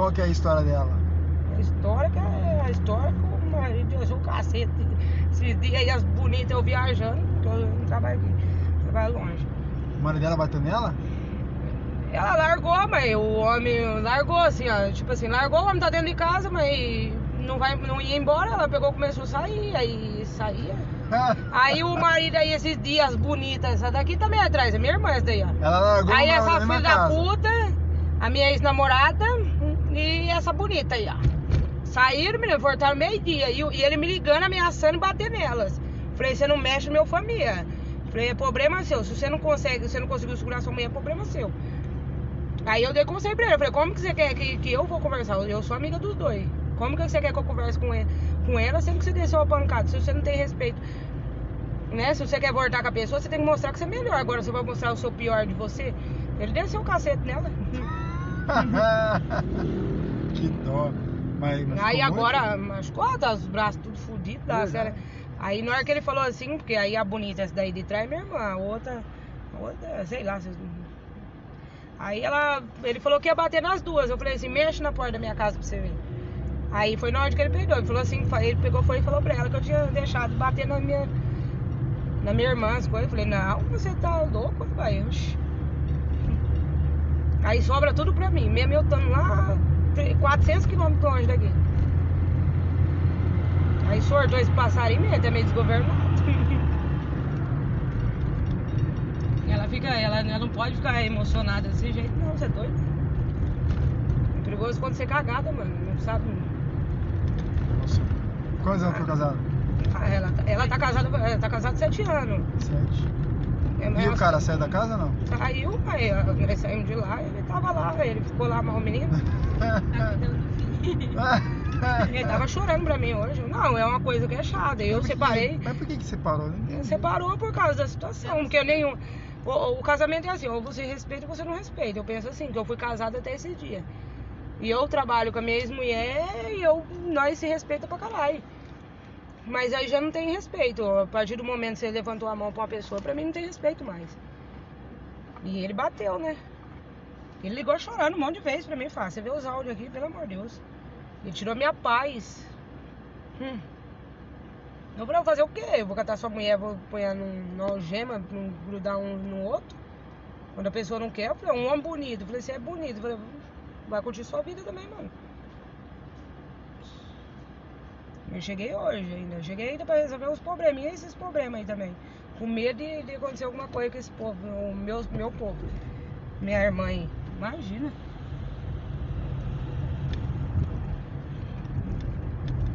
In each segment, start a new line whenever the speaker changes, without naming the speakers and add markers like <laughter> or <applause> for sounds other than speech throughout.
Qual que é a história dela?
A história que é a história que o marido deu o cacete. Esses dias aí as bonitas eu viajando, porque eu não trabalho aqui, trabalho longe.
O marido dela bateu nela?
Ela largou, mas o homem largou assim, ó. Tipo assim, largou, o homem tá dentro de casa, mas não, vai, não ia embora, ela pegou começou a sair, aí saía. <laughs> Aí o marido aí, esses dias bonitas, essa daqui também é atrás, é minha irmã essa daí, ó.
Ela largou
Aí essa filha da puta, a minha ex-namorada e essa bonita aí, ó. Saíram, menino, voltaram meio-dia. E, e ele me ligando, ameaçando bater nelas. Falei, você não mexe no meu família. Falei, é problema seu. Se você não consegue, se você não conseguiu segurar sua mulher, é problema seu. Aí eu dei conselho pra ele. Eu falei, como que você quer que, que eu vou conversar? Eu sou amiga dos dois. Como que você quer que eu converse com, ele, com ela, sendo que você desceu a pancada? Se você não tem respeito. Né? Se você quer voltar com a pessoa, você tem que mostrar que você é melhor. Agora você vai mostrar o seu pior de você. Ele desceu o cacete nela. <laughs>
que dó. Mas, mas
Aí
ficou muito?
agora machucou, tá os braços tudo da
Verdade.
série. Aí na hora que ele falou assim, porque aí a bonita, essa daí de trás, minha irmã, a outra, a outra, sei lá. Aí ela, ele falou que ia bater nas duas. Eu falei assim, mexe na porta da minha casa pra você ver. Aí foi na hora que ele pegou. Ele falou assim, ele pegou foi e falou pra ela que eu tinha deixado bater na minha, na minha irmã as coisas. Eu falei, não, você tá louco, vai. Aí sobra tudo pra mim. Mesmo eu estando lá, 400 quilômetros longe daqui. Aí sortou esse passarinho mesmo, é meio desgovernado. <laughs> ela fica, ela, ela não pode ficar emocionada desse jeito, não, você é doido. É perigoso quando você é cagada, mano. Não sabe.
Nossa. Quantos anos foi casado?
Ah, Ela, tá- ela tá casada, ela tá casada há sete anos.
Sete.
É,
E o cara saiu da casa ou não?
Saiu, ó, nós saímos de lá, ele tava lá, ele ficou lá, mas o menino. <laughs> Ele tava chorando pra mim hoje. Não, é uma coisa que é chata. Eu
Mas por que-
separei.
Mas por que que separou?
Separou por causa da situação, porque nenhum. O, o casamento é assim, ou você respeita ou você não respeita. Eu penso assim, que eu fui casada até esse dia. E eu trabalho com a minha ex-mulher e eu, nós se respeita pra caralho. Mas aí já não tem respeito. A partir do momento que você levantou a mão pra uma pessoa, pra mim não tem respeito mais. E ele bateu, né? Ele ligou chorando um monte de vezes pra mim. Fala, você vê os áudios aqui, pelo amor de Deus. Ele tirou minha paz. Hum. Eu falei, vou fazer o quê? Eu vou catar sua mulher, vou num, numa algema, num- grudar um no outro? Quando a pessoa não quer, eu falei, um homem bonito. Eu falei, você é bonito. Eu falei, vai curtir sua vida também, mano. Eu cheguei hoje ainda. Eu cheguei ainda pra resolver os probleminhas esses problemas aí também. Com medo de, de acontecer alguma coisa com esse povo, o meu, meu povo. Minha irmã aí. Imagina.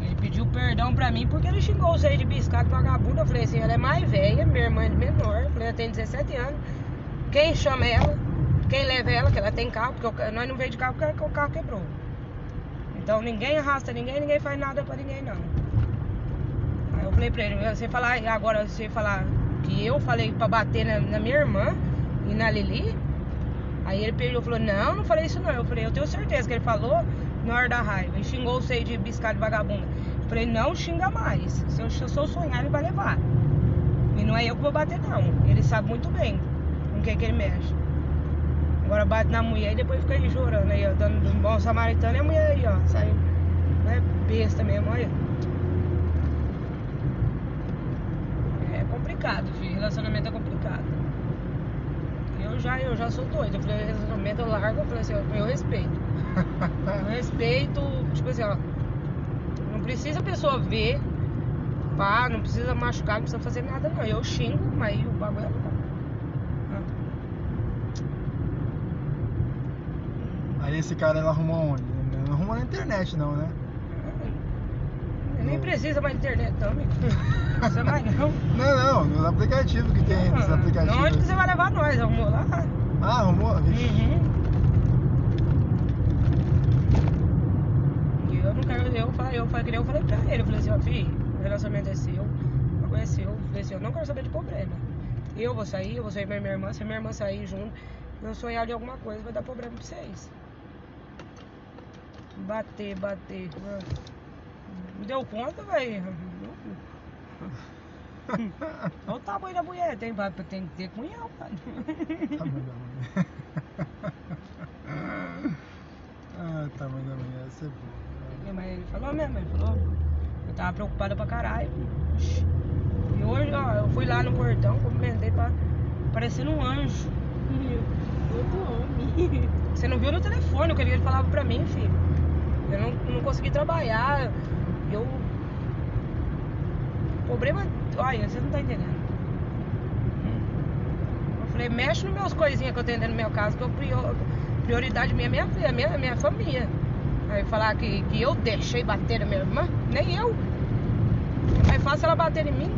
Ele pediu perdão pra mim porque ele xingou você de biscate vagabundo. Eu falei assim, ela é mais velha, minha irmã é menor. Eu falei, ela tem 17 anos. Quem chama ela? Quem leva ela? Que ela tem carro, porque o ca- nós não veio de carro porque o carro quebrou. Então ninguém arrasta ninguém, ninguém faz nada pra ninguém não. Aí eu falei pra ele, você falar, agora você falar que eu falei pra bater na, na minha irmã e na Lili, aí ele pegou e falou, não, não falei isso não. Eu falei, eu tenho certeza que ele falou na hora da raiva. E xingou você de biscate de vagabunda. Eu falei, não xinga mais. Se eu, se eu sonhar, ele vai levar. E não é eu que vou bater não. Ele sabe muito bem com quem que ele mexe. Agora bate na mulher e depois fica aí chorando aí, ó, dando um bom samaritano e a mulher aí, ó, saindo. É besta mesmo, olha. É complicado, filho. Relacionamento é complicado. Eu já, eu já sou doido. Eu falei, relacionamento eu largo, eu falei assim, ó, eu respeito. Eu <laughs> respeito, tipo assim, ó. Não precisa a pessoa ver, pá, não precisa machucar, não precisa fazer nada, não. Eu xingo, mas o bagulho é bom.
Aí esse cara ele arrumou onde? Não arrumou na internet não, né?
Nem precisa mais de internet, não. Não precisa mais, não. <laughs>
Não, não, nos aplicativos que tem, nos
Ah,
aplicativos.
Onde que você vai levar nós? Arrumou lá?
Ah, arrumou?
Uhum. E eu não quero, eu falei, eu falei, que nem eu falei pra ele, eu falei assim, ó, filho, o relacionamento é seu, o é seu. Eu falei assim, eu não quero saber de problema. Eu vou sair, eu vou sair com minha irmã, se a minha irmã sair junto, eu sonhar de alguma coisa, vai dar problema pra vocês. Bater, bater. deu conta, velho. Olha o tamanho da mulher, tem, tem que ter cunhão, cara.
Tá bom, tá bom. Ah, tamanho da minha ia ser boa.
Mas ele falou mesmo, ele falou. Eu tava preocupada pra caralho. E hoje, ó, eu fui lá no portão, cumprimentei pra. parecendo um anjo.
Outro homem.
Você não viu no telefone o que ele falava pra mim, filho. Eu não, não consegui trabalhar. Eu. Problema. Olha, você não tá entendendo. Eu falei, mexe nos meus coisinhas que eu tenho dentro do meu caso, que eu prior- prioridade minha é minha filha, minha, minha família. Aí falar que, que eu deixei bater na minha irmã, nem eu. Mais fácil ela bater em mim.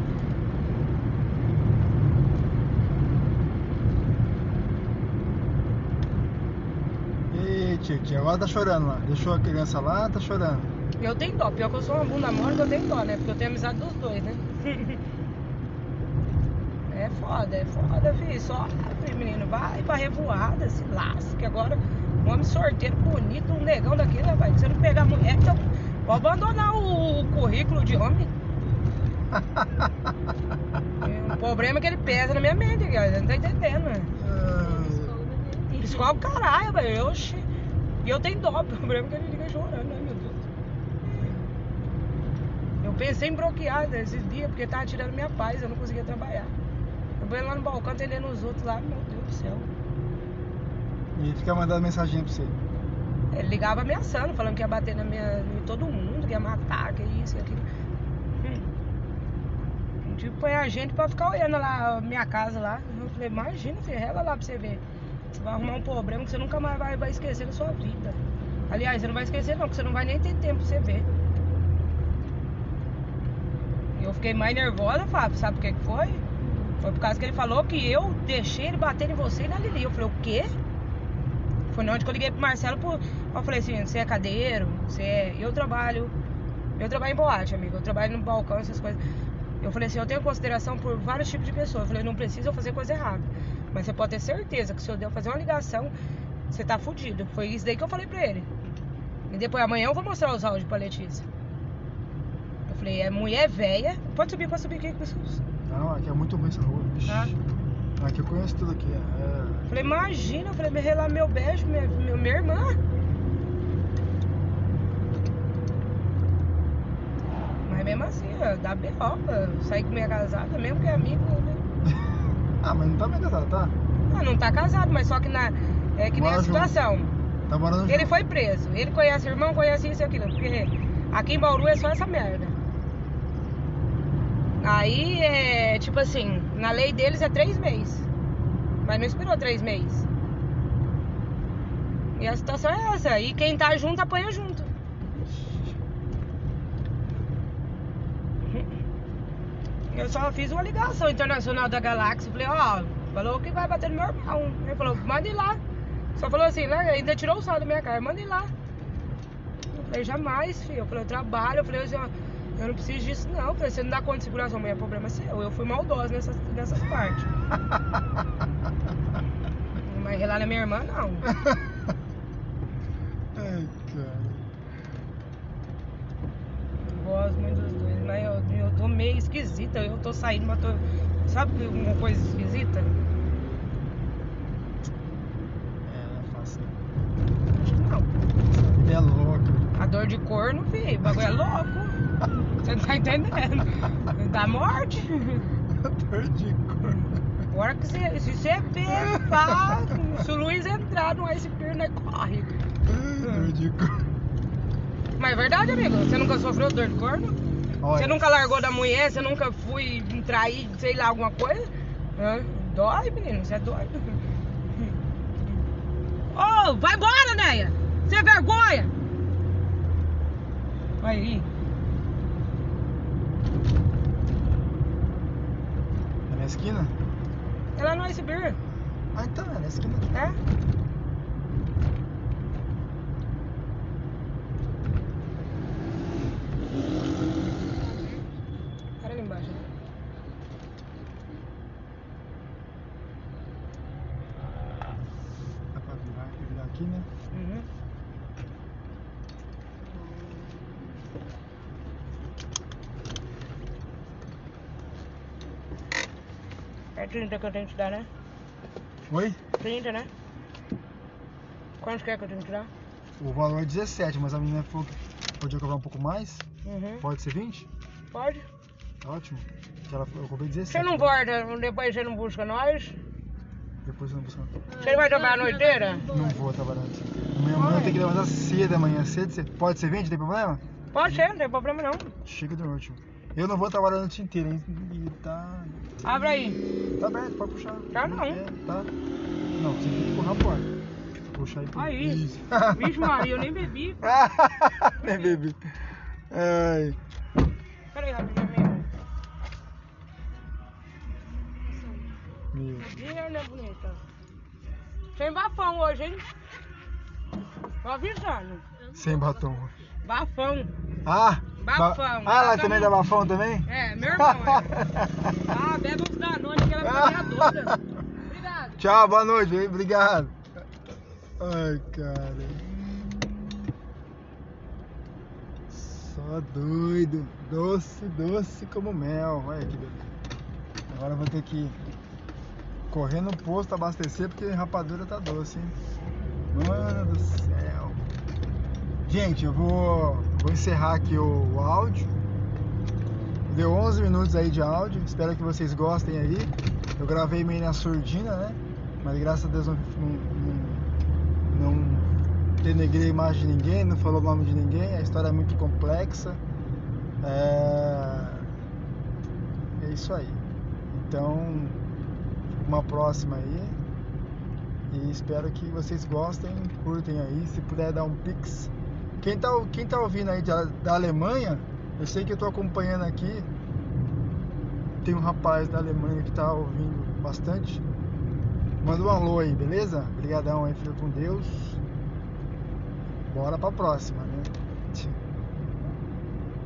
E Titi, agora tá chorando lá. Deixou a criança lá, tá chorando.
Eu tenho dó, pior que eu sou uma bunda mole, eu tenho dó, né? Porque eu tenho amizade dos dois, né? <laughs> é foda, é foda, filho. Só, menino, vai pra revoada, se lasca. Agora, um homem sorteiro bonito, um negão daquele, vai. Se você não pegar mulher, então pode abandonar o, currículo de homem. <laughs> o problema é que ele pesa na minha mente, cara. Não tá entendendo, né?
Ah,
Escola o caralho, velho. Oxi. E eu tenho dó, <laughs> o problema é que ele fica chorando, né, meu Deus. Eu pensei em bloquear esses dias, porque tava tirando minha paz, eu não conseguia trabalhar. Eu fui lá no balcão atendendo os outros lá, meu Deus do céu.
E fica mandando mensagem pra você.
Ele ligava ameaçando, falando que ia bater na minha, em todo mundo, que ia matar, que isso, que aquilo. Hum. Tipo, põe a gente pra ficar olhando lá a minha casa lá. Eu falei, imagina, filho, rela lá pra você ver. Você vai arrumar um problema que você nunca mais vai, vai esquecer da sua vida. Aliás, você não vai esquecer não, porque você não vai nem ter tempo pra você ver. Eu fiquei mais nervosa, Fábio, sabe por que que foi? Foi por causa que ele falou que eu deixei ele bater em você e na Lili. Eu falei, o quê? Foi na onde que eu liguei pro Marcelo, por... eu falei assim, você é cadeiro, você é... Eu trabalho, eu trabalho em boate, amigo, eu trabalho no balcão, essas coisas. Eu falei assim, eu tenho consideração por vários tipos de pessoas. Eu falei, não precisa eu fazer coisa errada. Mas você pode ter certeza que se eu der fazer uma ligação, você tá fudido. Foi isso daí que eu falei pra ele. E depois amanhã eu vou mostrar os áudios pra Letícia. Eu falei, é mulher velha. Pode subir, pode subir aqui.
Não, aqui é muito ruim essa rua.
Ah.
Aqui eu conheço tudo aqui. É...
Falei, imagina, eu falei, me relar meu beijo, minha, minha, minha irmã. Mas mesmo assim, ó, dá B.O. Sair com minha casada, mesmo que é amigo, né? <laughs>
Ah, mas não tá bem casado, tá?
Ah, não tá casado, mas só que na. É que nem a
Mora junto.
situação.
Tá morando
Ele
junto.
foi preso. Ele conhece o irmão, conhece isso e aquilo. Porque aqui em Bauru é só essa merda. Aí é tipo assim, na lei deles é três meses. Mas não esperou três meses. E a situação é essa. E quem tá junto apanha junto. Eu só fiz uma ligação internacional da Galáxia. Falei, ó, falou que vai bater no meu irmão. Ele falou, manda ir lá. Só falou assim, né? Ainda tirou o sal da minha cara, manda ir lá. Eu falei, jamais, filho. Eu falei, eu trabalho. Eu falei assim, ó, eu não preciso disso, não. Eu falei, você não dá conta de segurar sua problema é seu. Eu fui maldosa nessas, nessas partes. <laughs> Mas lá na minha irmã, não. <laughs>
Ai, cara.
Gosto muito eu, tô meio esquisita. Eu tô saindo, mas tô. Sabe uma coisa esquisita?
É, não é fácil.
Acho que não.
Essa vida é louca.
A dor de corno, filho, o bagulho é louco. <laughs> Você não tá entendendo? Dá morte.
Dor de cor.
Agora que você, se você pá, se o Luiz entrar no iceberg, né, corre.
Dor de cor.
Mas é verdade, amigo, você nunca sofreu dor de corno? Você nunca largou da mulher, você nunca foi trair, sei lá, alguma coisa? Hã? Dói, menino, você é doido. Ô, vai embora, Neia! Você é vergonha! Aí,
É na esquina?
é lá no iceberg,
Ah, então, é na esquina.
é? Para ali embaixo. né?
Dá pra virar, virar aqui, né?
Uhum. É 30 que eu tenho que te dar, né?
Oi?
30, né? Quantos quer que eu tenho que te dar?
o valor é 17, mas a menina falou que podia cobrar um pouco mais.
Uhum.
Pode ser 20?
Pode.
Ótimo. Que ela, eu cobrei 17.
Você não volta, depois você não busca nós?
Depois eu não busco.
Você vai trabalhar a noite inteira?
Não vou trabalhar antes. Amanhã, amanhã eu tenho que levantar cedo, amanhã cedo. Você- Pode ser 20, tem problema?
Pode ser, não tem problema não.
Chega do último. Eu não vou trabalhar a noite inteira, hein? E tá.
Abre aí.
Tá aberto, pode puxar.
Tá não.
É, tá. Não, você tem que empurrar a porta. Puxar aí. por-
Aí.
Isso.
Vixe Maria, eu nem bebi. <laughs>
Nem bebi. Ai.
Peraí, rapidinho mesmo.
Meu.
Ih, né, bonita? Sem bafão hoje, hein? Tô avisando.
Sem batom.
Bafão.
Ah!
Bafão.
ba- Ah, ela também dá bafão também?
É, meu irmão. É. <laughs> Ah, bebe uns Danone que ela vai ficar. Obrigado.
Tchau, boa noite, hein? obrigado. Ai, cara. Só doido. Doce, doce como mel. Olha que beleza. Agora eu vou ter que correr no posto abastecer porque rapadura tá doce, hein? Mano do céu. Gente, eu vou, vou encerrar aqui o, o áudio. Deu 11 minutos aí de áudio. Espero que vocês gostem aí. Eu gravei meio na surdina, né? Mas graças a Deus não, não, não, denegrei a imagem de ninguém, não falou o nome de ninguém. A história é muito complexa. É, é isso aí. Então, uma próxima aí. E espero que vocês gostem, curtem aí. Se puder dar um pix. Quem tá, quem tá ouvindo aí da, da Alemanha, eu sei que eu tô acompanhando aqui. Tem um rapaz da Alemanha que tá ouvindo bastante. Manda um alô aí, beleza? Obrigadão aí, fica com Deus. Bora pra próxima?